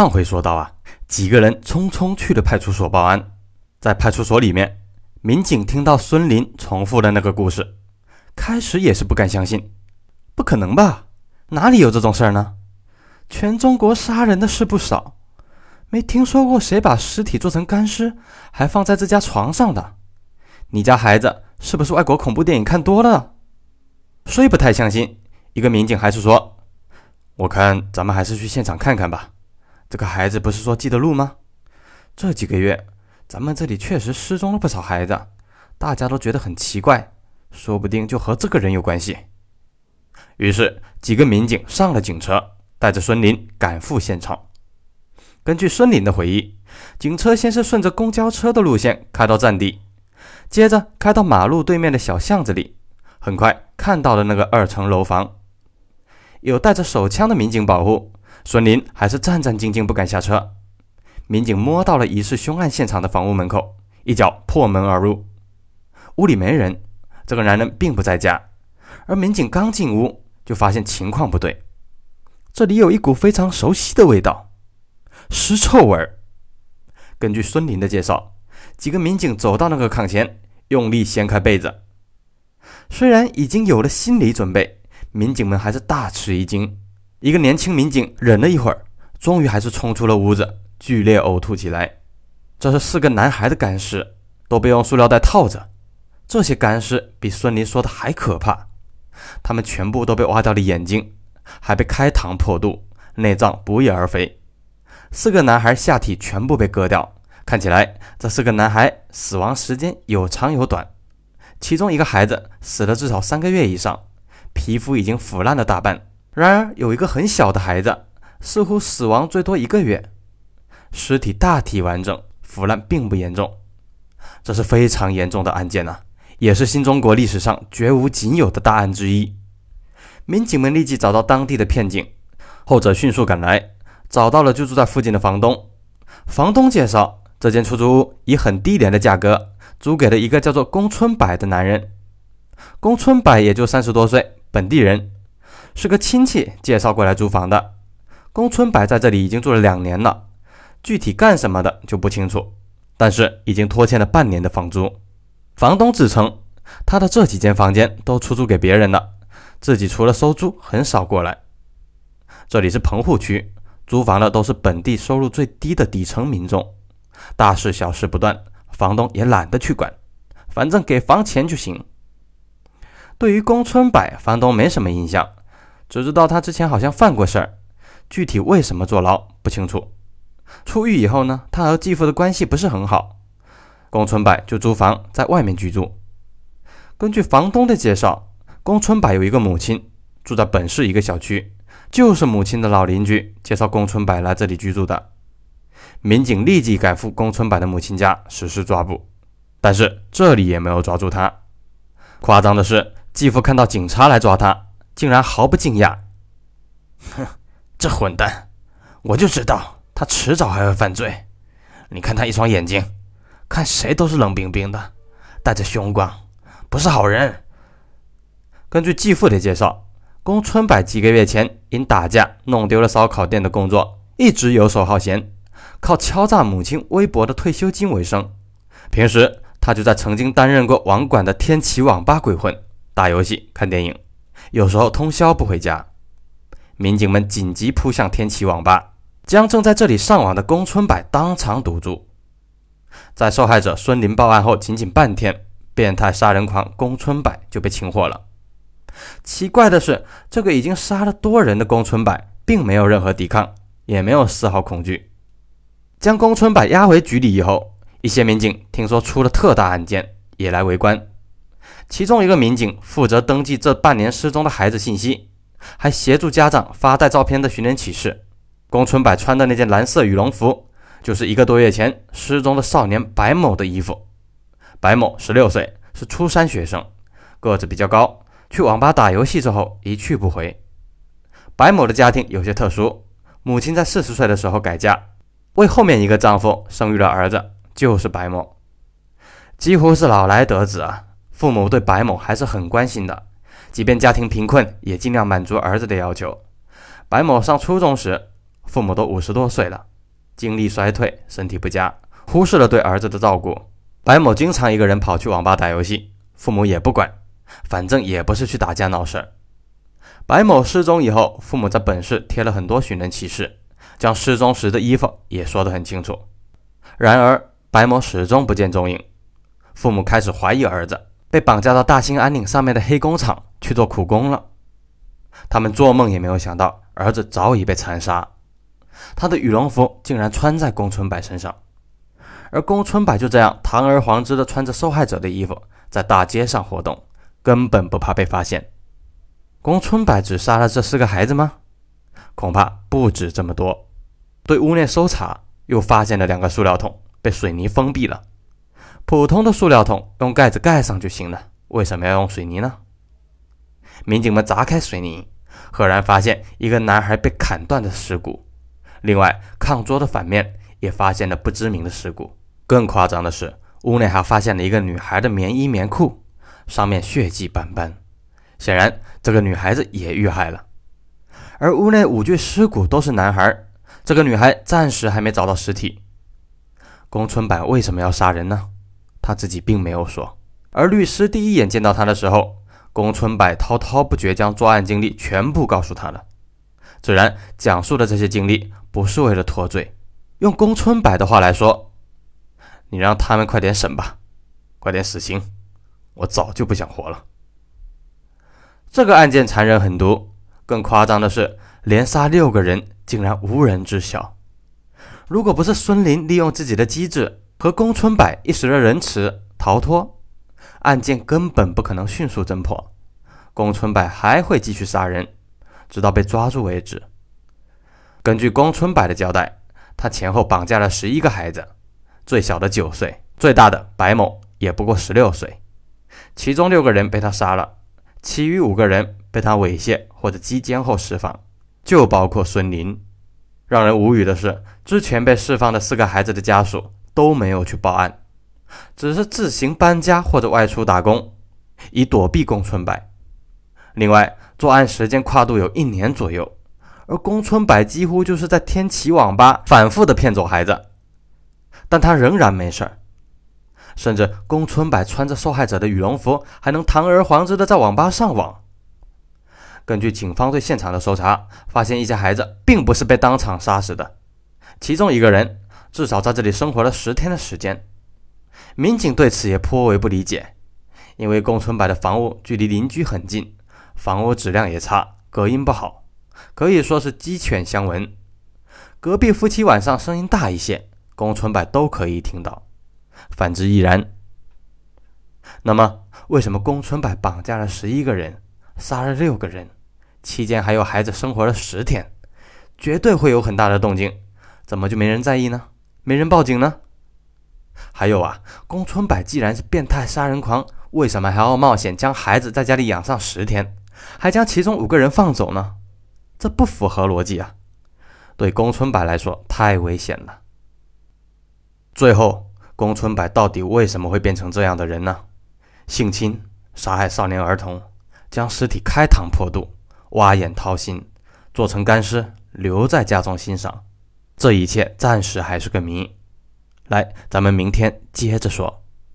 上回说到啊，几个人匆匆去了派出所报案，在派出所里面，民警听到孙林重复的那个故事，开始也是不敢相信，不可能吧？哪里有这种事儿呢？全中国杀人的事不少，没听说过谁把尸体做成干尸还放在自家床上的。你家孩子是不是外国恐怖电影看多了？虽不太相信，一个民警还是说：“我看咱们还是去现场看看吧。这个孩子不是说记得路吗？这几个月咱们这里确实失踪了不少孩子，大家都觉得很奇怪，说不定就和这个人有关系。”于是几个民警上了警车。带着孙林赶赴现场。根据孙林的回忆，警车先是顺着公交车的路线开到站地，接着开到马路对面的小巷子里，很快看到了那个二层楼房。有带着手枪的民警保护，孙林还是战战兢兢不敢下车。民警摸到了疑似凶案现场的房屋门口，一脚破门而入。屋里没人，这个男人并不在家。而民警刚进屋，就发现情况不对。这里有一股非常熟悉的味道，尸臭味儿。根据孙林的介绍，几个民警走到那个炕前，用力掀开被子。虽然已经有了心理准备，民警们还是大吃一惊。一个年轻民警忍了一会儿，终于还是冲出了屋子，剧烈呕吐起来。这是四个男孩的干尸，都被用塑料袋套着。这些干尸比孙林说的还可怕，他们全部都被挖掉了眼睛。还被开膛破肚，内脏不翼而飞。四个男孩下体全部被割掉，看起来这四个男孩死亡时间有长有短。其中一个孩子死了至少三个月以上，皮肤已经腐烂了大半。然而有一个很小的孩子，似乎死亡最多一个月，尸体大体完整，腐烂并不严重。这是非常严重的案件呐，也是新中国历史上绝无仅有的大案之一。民警们立即找到当地的片警，后者迅速赶来，找到了就住在附近的房东。房东介绍，这间出租屋以很低廉的价格租给了一个叫做宫春柏的男人。宫春柏也就三十多岁，本地人，是个亲戚介绍过来租房的。宫春柏在这里已经住了两年了，具体干什么的就不清楚，但是已经拖欠了半年的房租。房东自称，他的这几间房间都出租给别人了。自己除了收租，很少过来。这里是棚户区，租房的都是本地收入最低的底层民众，大事小事不断，房东也懒得去管，反正给房钱就行。对于宫村柏，房东没什么印象，只知道他之前好像犯过事儿，具体为什么坐牢不清楚。出狱以后呢，他和继父的关系不是很好，宫村柏就租房在外面居住。根据房东的介绍。宫春柏有一个母亲，住在本市一个小区，就是母亲的老邻居介绍宫春柏来这里居住的。民警立即赶赴宫春柏的母亲家实施抓捕，但是这里也没有抓住他。夸张的是，继父看到警察来抓他，竟然毫不惊讶。哼，这混蛋，我就知道他迟早还会犯罪。你看他一双眼睛，看谁都是冷冰冰的，带着凶光，不是好人。根据继父的介绍，宫春柏几个月前因打架弄丢了烧烤店的工作，一直游手好闲，靠敲诈母亲微薄的退休金为生。平时他就在曾经担任过网管的天启网吧鬼混，打游戏、看电影，有时候通宵不回家。民警们紧急扑向天启网吧，将正在这里上网的宫春柏当场堵住。在受害者孙林报案后，仅仅半天，变态杀人狂宫春柏就被擒获了。奇怪的是，这个已经杀了多人的宫春柏并没有任何抵抗，也没有丝毫恐惧。将宫春柏押回局里以后，一些民警听说出了特大案件，也来围观。其中一个民警负责登记这半年失踪的孩子信息，还协助家长发带照片的寻人启事。宫春柏穿的那件蓝色羽绒服，就是一个多月前失踪的少年白某的衣服。白某十六岁，是初三学生，个子比较高。去网吧打游戏之后一去不回。白某的家庭有些特殊，母亲在四十岁的时候改嫁，为后面一个丈夫生育了儿子，就是白某，几乎是老来得子啊。父母对白某还是很关心的，即便家庭贫困，也尽量满足儿子的要求。白某上初中时，父母都五十多岁了，精力衰退，身体不佳，忽视了对儿子的照顾。白某经常一个人跑去网吧打游戏，父母也不管，反正也不是去打架闹事儿。白某失踪以后，父母在本市贴了很多寻人启事，将失踪时的衣服也说得很清楚。然而，白某始终不见踪影，父母开始怀疑儿子被绑架到大兴安岭上面的黑工厂去做苦工了。他们做梦也没有想到，儿子早已被残杀，他的羽绒服竟然穿在宫春柏身上。而宫春柏就这样堂而皇之的穿着受害者的衣服，在大街上活动，根本不怕被发现。宫春柏只杀了这四个孩子吗？恐怕不止这么多。对屋内搜查，又发现了两个塑料桶被水泥封闭了。普通的塑料桶用盖子盖上就行了，为什么要用水泥呢？民警们砸开水泥，赫然发现一个男孩被砍断的尸骨。另外，炕桌的反面也发现了不知名的尸骨。更夸张的是，屋内还发现了一个女孩的棉衣棉裤，上面血迹斑斑，显然这个女孩子也遇害了。而屋内五具尸骨都是男孩，这个女孩暂时还没找到尸体。宫村柏为什么要杀人呢？他自己并没有说。而律师第一眼见到他的时候，宫村柏滔滔不绝将作案经历全部告诉他了。自然，讲述的这些经历不是为了脱罪，用宫村柏的话来说。你让他们快点审吧，快点死刑，我早就不想活了。这个案件残忍狠毒，更夸张的是，连杀六个人竟然无人知晓。如果不是孙林利用自己的机智和宫春柏一时的仁慈逃脱，案件根本不可能迅速侦破。宫春柏还会继续杀人，直到被抓住为止。根据宫春柏的交代，他前后绑架了十一个孩子。最小的九岁，最大的白某也不过十六岁。其中六个人被他杀了，其余五个人被他猥亵或者击奸后释放，就包括孙林。让人无语的是，之前被释放的四个孩子的家属都没有去报案，只是自行搬家或者外出打工，以躲避宫春柏。另外，作案时间跨度有一年左右，而宫春柏几乎就是在天启网吧反复的骗走孩子。但他仍然没事儿，甚至宫春柏穿着受害者的羽绒服，还能堂而皇之的在网吧上网。根据警方对现场的搜查，发现一些孩子并不是被当场杀死的，其中一个人至少在这里生活了十天的时间。民警对此也颇为不理解，因为宫春柏的房屋距离邻居很近，房屋质量也差，隔音不好，可以说是鸡犬相闻。隔壁夫妻晚上声音大一些。宫春柏都可以听到，反之亦然。那么，为什么宫春柏绑架了十一个人，杀了六个人，期间还有孩子生活了十天，绝对会有很大的动静，怎么就没人在意呢？没人报警呢？还有啊，宫春柏既然是变态杀人狂，为什么还要冒险将孩子在家里养上十天，还将其中五个人放走呢？这不符合逻辑啊！对宫春柏来说，太危险了。最后，宫春柏到底为什么会变成这样的人呢？性侵、杀害少年儿童，将尸体开膛破肚、挖眼掏心，做成干尸留在家中欣赏，这一切暂时还是个谜。来，咱们明天接着说。